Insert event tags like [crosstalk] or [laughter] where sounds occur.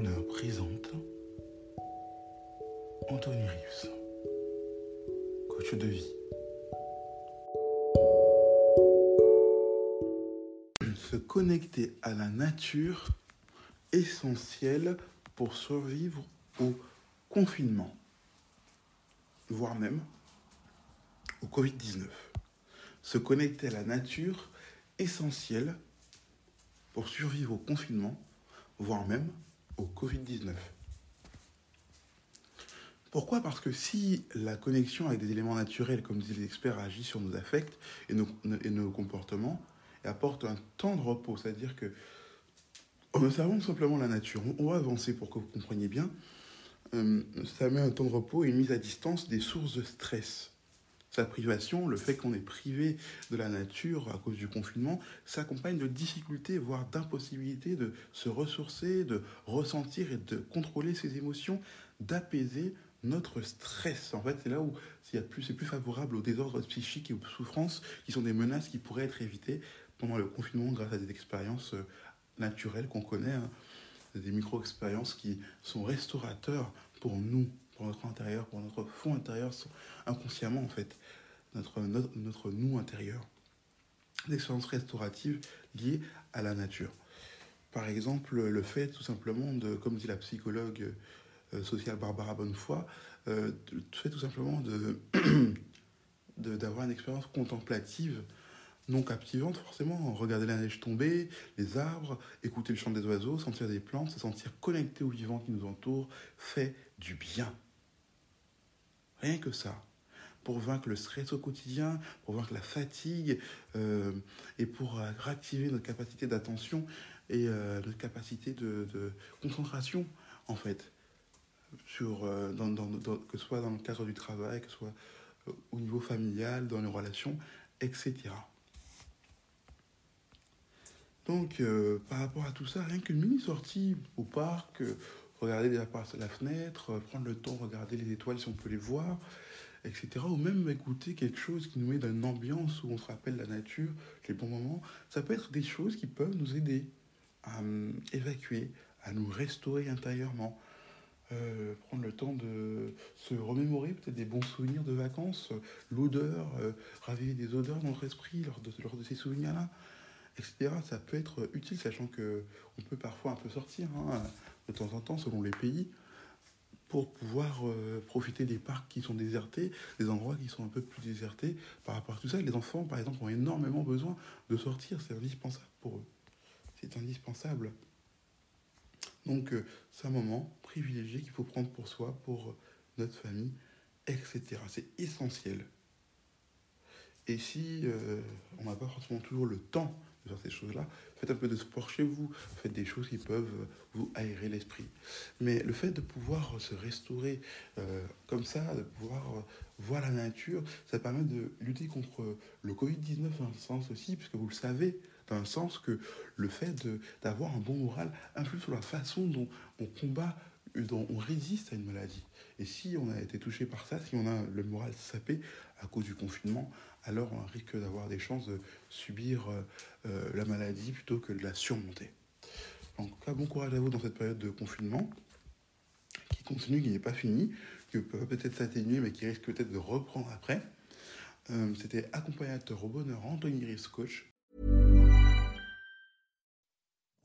Bonheur présente Anthony Rius, coach de vie. Se connecter à la nature essentielle pour survivre au confinement, voire même au Covid-19. Se connecter à la nature essentielle pour survivre au confinement, voire même au Covid-19. Pourquoi? Parce que si la connexion avec des éléments naturels, comme disent les experts, agit sur nos affects et nos, comportements, et apporte un temps de repos, c'est-à-dire que en observant simplement la nature, on va avancer pour que vous compreniez bien, euh, ça met un temps de repos et une mise à distance des sources de stress. Sa privation, le fait qu'on est privé de la nature à cause du confinement, s'accompagne de difficultés, voire d'impossibilité de se ressourcer, de ressentir et de contrôler ses émotions, d'apaiser notre stress. En fait, c'est là où c'est plus, plus favorable aux désordres psychiques et aux souffrances qui sont des menaces qui pourraient être évitées pendant le confinement grâce à des expériences euh, naturelles qu'on connaît, hein. des micro-expériences qui sont restaurateurs pour nous, pour notre intérieur, pour notre fond intérieur, inconsciemment en fait, notre, notre, notre nous intérieur. Des expériences restauratives liées à la nature. Par exemple, le fait tout simplement de, comme dit la psychologue euh, sociale Barbara Bonnefoy, euh, fait tout simplement [clears throat] de d'avoir une expérience contemplative non captivante forcément. Regarder la neige tomber, les arbres, écouter le chant des oiseaux, sentir des plantes, se sentir connecté au vivant qui nous entoure, fait du bien. Rien que ça. Pour vaincre le stress au quotidien, pour vaincre la fatigue euh, et pour réactiver notre capacité d'attention et euh, notre capacité de, concentration en fait sur, euh, que ce soit dans le cadre du travail, que ce soit euh, au niveau familial, dans les relations, etc. Donc, euh, par rapport à tout ça, rien qu'une mini-sortie au parc, euh, regarder par la fenêtre, euh, prendre le temps, regarder les étoiles si on peut les voir, etc. Ou même écouter quelque chose qui nous met dans une ambiance où on se rappelle la nature, les bons moments, ça peut être des choses qui peuvent nous aider à euh, évacuer, à nous restaurer intérieurement, euh, prendre le temps de se remémorer peut-être des bons souvenirs de vacances, euh, l'odeur, euh, raviver des odeurs dans notre esprit lors de, lors de ces souvenirs-là, etc. Ça peut être utile, sachant que on peut parfois un peu sortir hein, de temps en temps selon les pays pour pouvoir euh, profiter des parcs qui sont désertés, des endroits qui sont un peu plus désertés par rapport à tout ça. Les enfants, par exemple, ont énormément besoin de sortir, c'est indispensable pour eux. C'est indispensable. Donc, euh, c'est un moment privilégié qu'il faut prendre pour soi, pour notre famille, etc. C'est essentiel. Et si euh, on n'a pas forcément toujours le temps faire ces choses-là, faites un peu de sport chez vous, faites des choses qui peuvent vous aérer l'esprit. Mais le fait de pouvoir se restaurer euh, comme ça, de pouvoir euh, voir la nature, ça permet de lutter contre le Covid-19 dans un sens aussi, puisque vous le savez, dans un sens que le fait d'avoir un bon moral influe sur la façon dont on combat, on résiste à une maladie. Et si on a été touché par ça, si on a le moral sapé à cause du confinement, alors on risque d'avoir des chances de subir euh, la maladie plutôt que de la surmonter. En tout cas, bon courage à vous dans cette période de confinement qui continue, qui n'est pas fini, qui peut peut-être s'atténuer, mais qui risque peut-être de reprendre après. Euh, C'était accompagnateur au bonheur Anthony Riss, coach.